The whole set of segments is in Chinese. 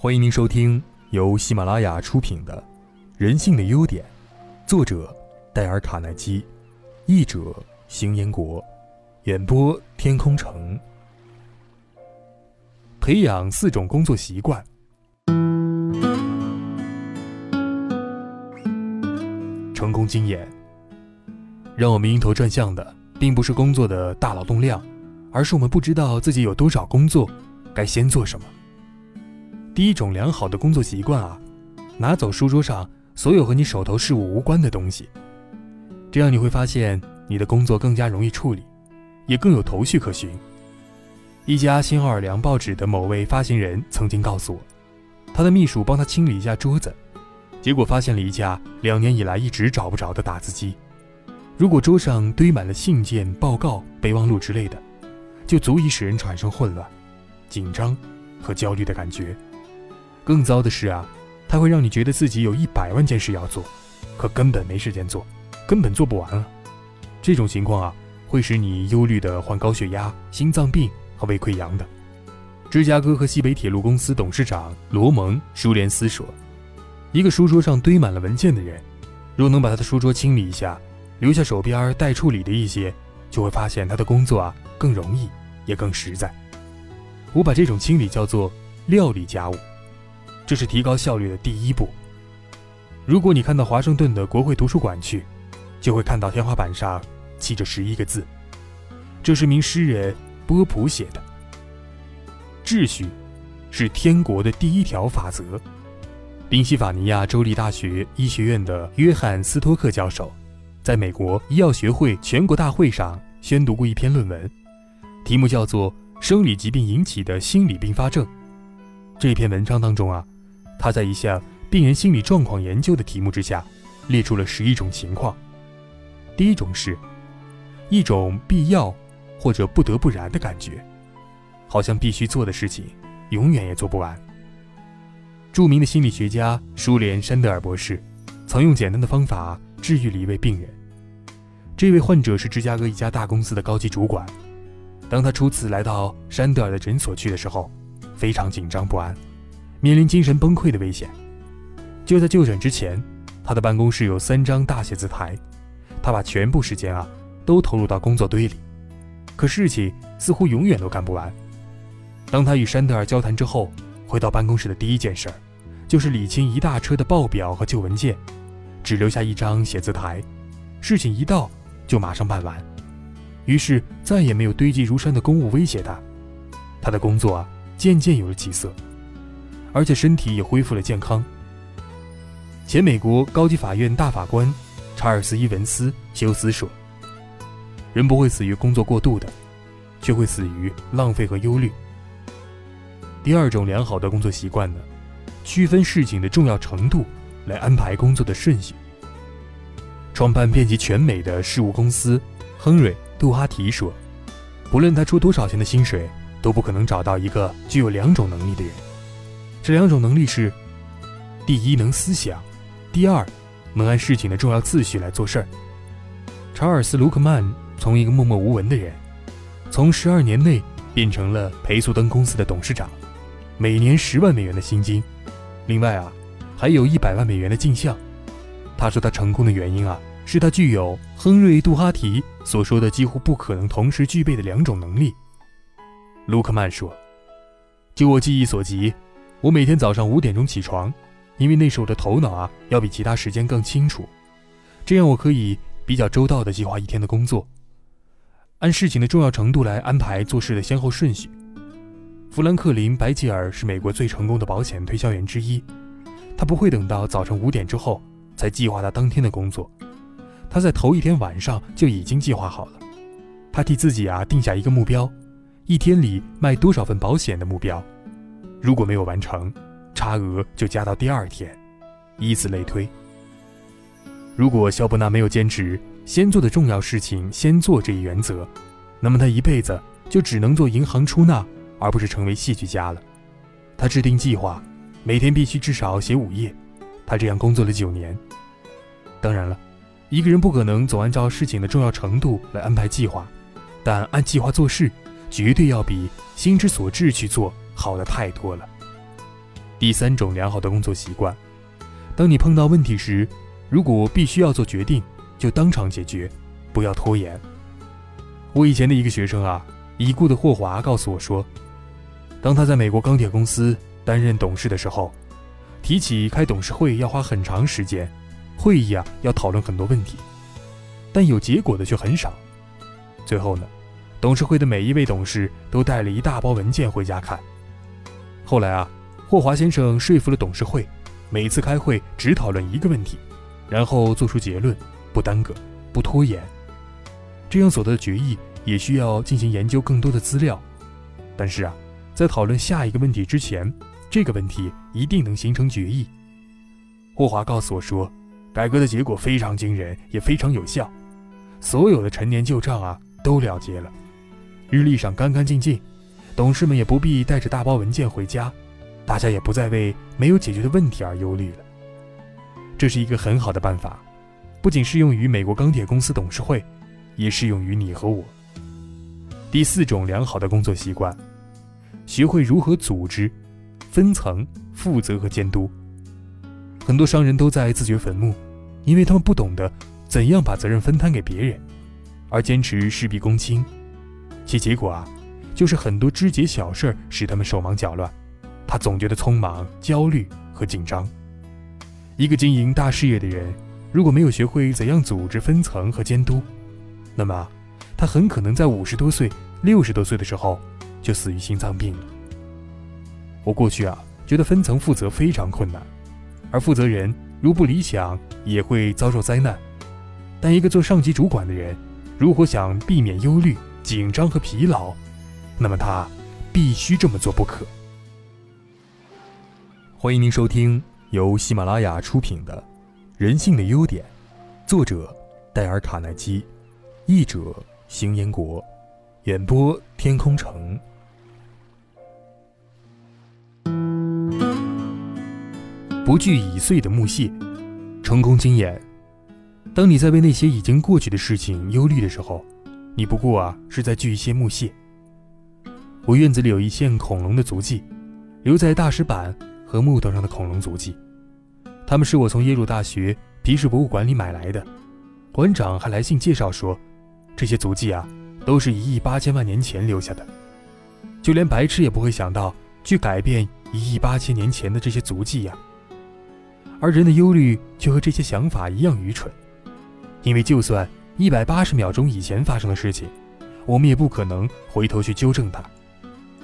欢迎您收听由喜马拉雅出品的《人性的优点》，作者戴尔·卡耐基，译者邢彦国，演播天空城。培养四种工作习惯。成功经验让我们晕头转向的，并不是工作的大劳动量，而是我们不知道自己有多少工作，该先做什么。第一种良好的工作习惯啊，拿走书桌上所有和你手头事务无关的东西，这样你会发现你的工作更加容易处理，也更有头绪可循。一家新奥尔良报纸的某位发行人曾经告诉我，他的秘书帮他清理一下桌子，结果发现了一架两年以来一直找不着的打字机。如果桌上堆满了信件、报告、备忘录之类的，就足以使人产生混乱、紧张和焦虑的感觉。更糟的是啊，它会让你觉得自己有一百万件事要做，可根本没时间做，根本做不完了。这种情况啊，会使你忧虑的患高血压、心脏病和胃溃疡的。芝加哥和西北铁路公司董事长罗蒙·舒连斯说：“一个书桌上堆满了文件的人，若能把他的书桌清理一下，留下手边待处理的一些，就会发现他的工作啊更容易，也更实在。我把这种清理叫做料理家务。”这是提高效率的第一步。如果你看到华盛顿的国会图书馆去，就会看到天花板上漆着十一个字，这是名诗人波普写的：“秩序是天国的第一条法则。”宾夕法尼亚州立大学医学院的约翰斯托克教授，在美国医药学会全国大会上宣读过一篇论文，题目叫做《生理疾病引起的心理并发症》。这篇文章当中啊。他在一项病人心理状况研究的题目之下，列出了十一种情况。第一种是，一种必要或者不得不然的感觉，好像必须做的事情永远也做不完。著名的心理学家舒莲山德尔博士，曾用简单的方法治愈了一位病人。这位患者是芝加哥一家大公司的高级主管。当他初次来到山德尔的诊所去的时候，非常紧张不安。面临精神崩溃的危险。就在就诊之前，他的办公室有三张大写字台，他把全部时间啊都投入到工作堆里，可事情似乎永远都干不完。当他与山德尔交谈之后，回到办公室的第一件事儿，就是理清一大车的报表和旧文件，只留下一张写字台，事情一到就马上办完。于是再也没有堆积如山的公务威胁他，他的工作啊渐渐有了起色。而且身体也恢复了健康。前美国高级法院大法官查尔斯·伊文斯·休斯说：“人不会死于工作过度的，却会死于浪费和忧虑。”第二种良好的工作习惯呢，区分事情的重要程度来安排工作的顺序。创办遍及全美的事务公司亨瑞·杜哈提说：“不论他出多少钱的薪水，都不可能找到一个具有两种能力的人。”这两种能力是：第一，能思想；第二，能按事情的重要次序来做事儿。查尔斯·卢克曼从一个默默无闻的人，从十二年内变成了培速登公司的董事长，每年十万美元的薪金，另外啊，还有一百万美元的进项。他说他成功的原因啊，是他具有亨瑞·杜哈提所说的几乎不可能同时具备的两种能力。卢克曼说：“就我记忆所及。”我每天早上五点钟起床，因为那时我的头脑啊要比其他时间更清楚，这样我可以比较周到地计划一天的工作，按事情的重要程度来安排做事的先后顺序。富兰克林·白吉尔是美国最成功的保险推销员之一，他不会等到早晨五点之后才计划他当天的工作，他在头一天晚上就已经计划好了。他替自己啊定下一个目标，一天里卖多少份保险的目标。如果没有完成，差额就加到第二天，以此类推。如果肖伯纳没有坚持先做的重要事情先做这一原则，那么他一辈子就只能做银行出纳，而不是成为戏剧家了。他制定计划，每天必须至少写五页。他这样工作了九年。当然了，一个人不可能总按照事情的重要程度来安排计划，但按计划做事，绝对要比心之所至去做。好的太多了。第三种良好的工作习惯：当你碰到问题时，如果必须要做决定，就当场解决，不要拖延。我以前的一个学生啊，已故的霍华告诉我说，当他在美国钢铁公司担任董事的时候，提起开董事会要花很长时间，会议啊要讨论很多问题，但有结果的却很少。最后呢，董事会的每一位董事都带了一大包文件回家看。后来啊，霍华先生说服了董事会，每次开会只讨论一个问题，然后做出结论，不耽搁，不拖延。这样所得的决议也需要进行研究更多的资料，但是啊，在讨论下一个问题之前，这个问题一定能形成决议。霍华告诉我说，改革的结果非常惊人，也非常有效，所有的陈年旧账啊都了结了，日历上干干净净，董事们也不必带着大包文件回家，大家也不再为没有解决的问题而忧虑了。这是一个很好的办法，不仅适用于美国钢铁公司董事会。也适用于你和我。第四种良好的工作习惯，学会如何组织、分层、负责和监督。很多商人都在自掘坟墓，因为他们不懂得怎样把责任分摊给别人，而坚持事必躬亲。其结果啊，就是很多枝节小事使他们手忙脚乱，他总觉得匆忙、焦虑和紧张。一个经营大事业的人，如果没有学会怎样组织、分层和监督，那么，他很可能在五十多岁、六十多岁的时候就死于心脏病了。我过去啊，觉得分层负责非常困难，而负责人如不理想，也会遭受灾难。但一个做上级主管的人，如果想避免忧虑、紧张和疲劳，那么他必须这么做不可。欢迎您收听由喜马拉雅出品的《人性的优点》，作者戴尔·卡耐基。译者：邢彦国，演播：天空城。不惧已碎的木屑，成功经验。当你在为那些已经过去的事情忧虑的时候，你不过啊是在锯一些木屑。我院子里有一线恐龙的足迹，留在大石板和木头上的恐龙足迹，它们是我从耶鲁大学皮氏博物馆里买来的。馆长还来信介绍说。这些足迹啊，都是一亿八千万年前留下的，就连白痴也不会想到去改变一亿八千年前的这些足迹呀。而人的忧虑却和这些想法一样愚蠢，因为就算一百八十秒钟以前发生的事情，我们也不可能回头去纠正它。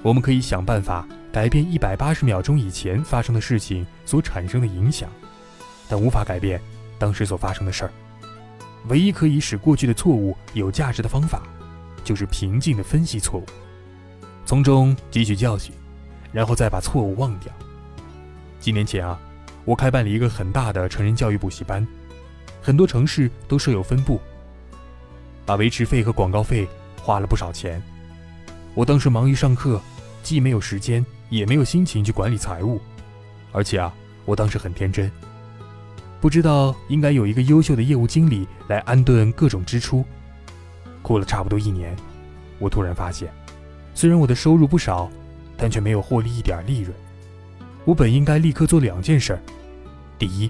我们可以想办法改变一百八十秒钟以前发生的事情所产生的影响，但无法改变当时所发生的事儿。唯一可以使过去的错误有价值的方法，就是平静地分析错误，从中汲取教训，然后再把错误忘掉。几年前啊，我开办了一个很大的成人教育补习班，很多城市都设有分部，把维持费和广告费花了不少钱。我当时忙于上课，既没有时间，也没有心情去管理财务，而且啊，我当时很天真。不知道应该有一个优秀的业务经理来安顿各种支出。过了差不多一年，我突然发现，虽然我的收入不少，但却没有获利一点利润。我本应该立刻做两件事：第一，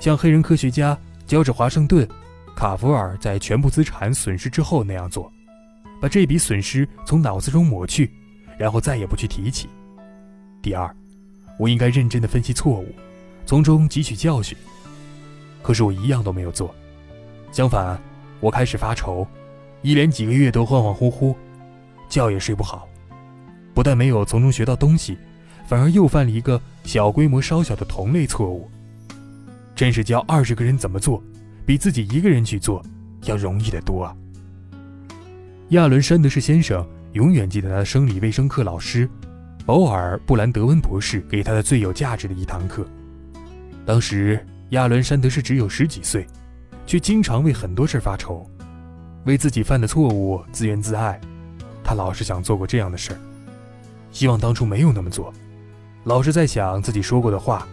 像黑人科学家乔治·华盛顿·卡弗尔在全部资产损失之后那样做，把这笔损失从脑子中抹去，然后再也不去提起；第二，我应该认真地分析错误，从中汲取教训。可是我一样都没有做，相反，我开始发愁，一连几个月都恍恍惚惚，觉也睡不好。不但没有从中学到东西，反而又犯了一个小规模稍小的同类错误。真是教二十个人怎么做，比自己一个人去做要容易得多啊！亚伦·山德士先生永远记得他的生理卫生课老师保尔·布兰德温博士给他的最有价值的一堂课，当时。亚伦·山德士只有十几岁，却经常为很多事发愁，为自己犯的错误自怨自艾。他老是想做过这样的事儿，希望当初没有那么做，老是在想自己说过的话，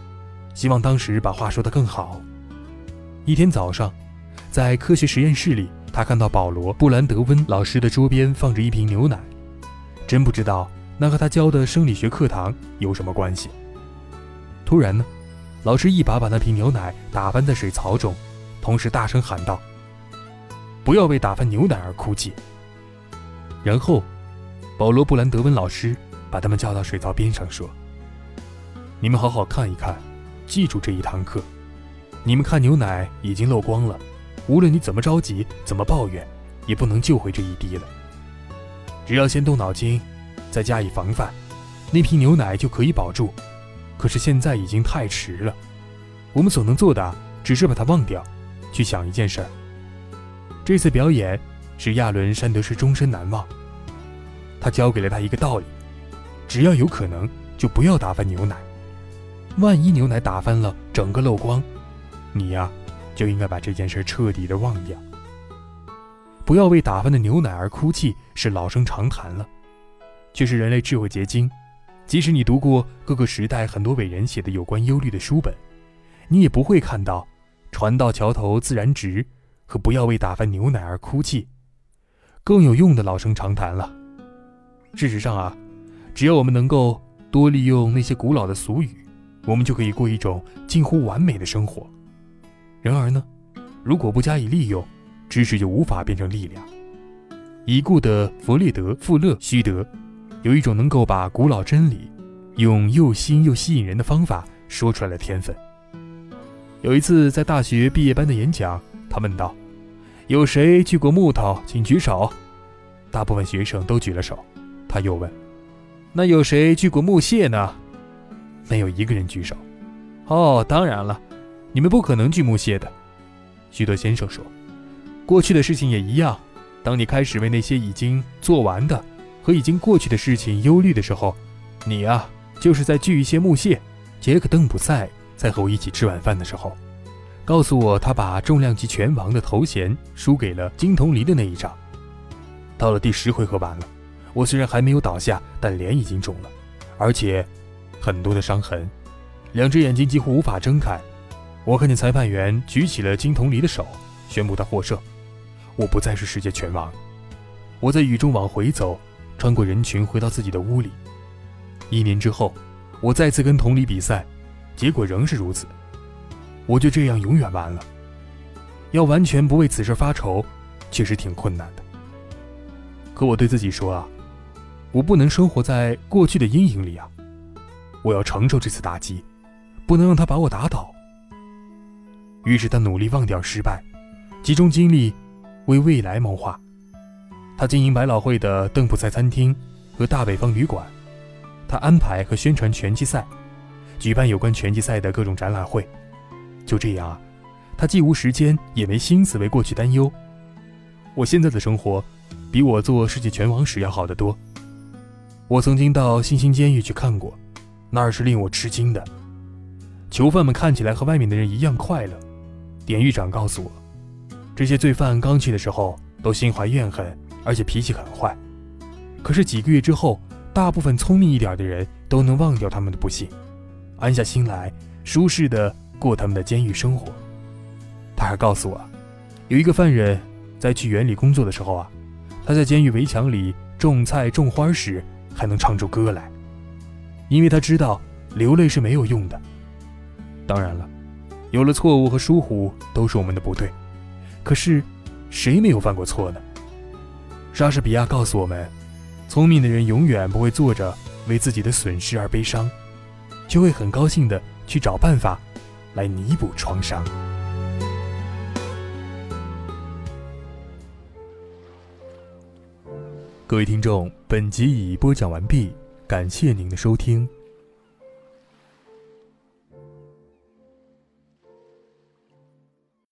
希望当时把话说得更好。一天早上，在科学实验室里，他看到保罗·布兰德温老师的桌边放着一瓶牛奶，真不知道那和他教的生理学课堂有什么关系。突然呢，老师一把把那瓶牛奶打翻在水槽中，同时大声喊道：“不要为打翻牛奶而哭泣。”然后，保罗·布兰德温老师把他们叫到水槽边上说：“你们好好看一看，记住这一堂课。你们看牛奶已经漏光了，无论你怎么着急，怎么抱怨，也不能救回这一滴了。只要先动脑筋，再加以防范，那瓶牛奶就可以保住。可是现在已经太迟了，我们所能做的只是把它忘掉，去想一件事儿。这次表演。”使亚伦·山德士终身难忘。他教给了他一个道理：只要有可能，就不要打翻牛奶。万一牛奶打翻了，整个漏光，你呀，就应该把这件事彻底的忘掉。不要为打翻的牛奶而哭泣，是老生常谈了，却是人类智慧结晶。即使你读过各个时代很多伟人写的有关忧虑的书本，你也不会看到“船到桥头自然直”和“不要为打翻牛奶而哭泣”。更有用的老生常谈了。事实上啊，只要我们能够多利用那些古老的俗语，我们就可以过一种近乎完美的生活。然而呢，如果不加以利用，知识就无法变成力量。已故的弗列德·富勒希德有一种能够把古老真理用又新又吸引人的方法说出来的天分。有一次在大学毕业班的演讲，他问道。有谁锯过木头？请举手。大部分学生都举了手。他又问：“那有谁锯过木屑呢？”没有一个人举手。哦，当然了，你们不可能锯木屑的。许多先生说：“过去的事情也一样。当你开始为那些已经做完的和已经过去的事情忧虑的时候，你啊，就是在锯一些木屑。”杰克·邓普赛在和我一起吃晚饭的时候。告诉我，他把重量级拳王的头衔输给了金童离的那一仗。到了第十回合完了，我虽然还没有倒下，但脸已经肿了，而且很多的伤痕，两只眼睛几乎无法睁开。我看见裁判员举起了金童离的手，宣布他获胜。我不再是世界拳王。我在雨中往回走，穿过人群回到自己的屋里。一年之后，我再次跟童离比赛，结果仍是如此。我就这样永远完了。要完全不为此事发愁，确实挺困难的。可我对自己说啊，我不能生活在过去的阴影里啊！我要承受这次打击，不能让他把我打倒。于是他努力忘掉失败，集中精力为未来谋划。他经营百老汇的邓普赛餐厅和大北方旅馆，他安排和宣传拳击赛，举办有关拳击赛的各种展览会。就这样，他既无时间，也没心思为过去担忧。我现在的生活，比我做世界拳王时要好得多。我曾经到新兴监狱去看过，那儿是令我吃惊的。囚犯们看起来和外面的人一样快乐。典狱长告诉我，这些罪犯刚去的时候都心怀怨恨，而且脾气很坏。可是几个月之后，大部分聪明一点的人都能忘掉他们的不幸，安下心来，舒适的。过他们的监狱生活。他还告诉我，有一个犯人在去园里工作的时候啊，他在监狱围墙里种菜种花时还能唱出歌来，因为他知道流泪是没有用的。当然了，有了错误和疏忽都是我们的不对，可是谁没有犯过错呢？莎士比亚告诉我们，聪明的人永远不会坐着为自己的损失而悲伤，却会很高兴的去找办法。来弥补创伤。各位听众，本集已播讲完毕，感谢您的收听。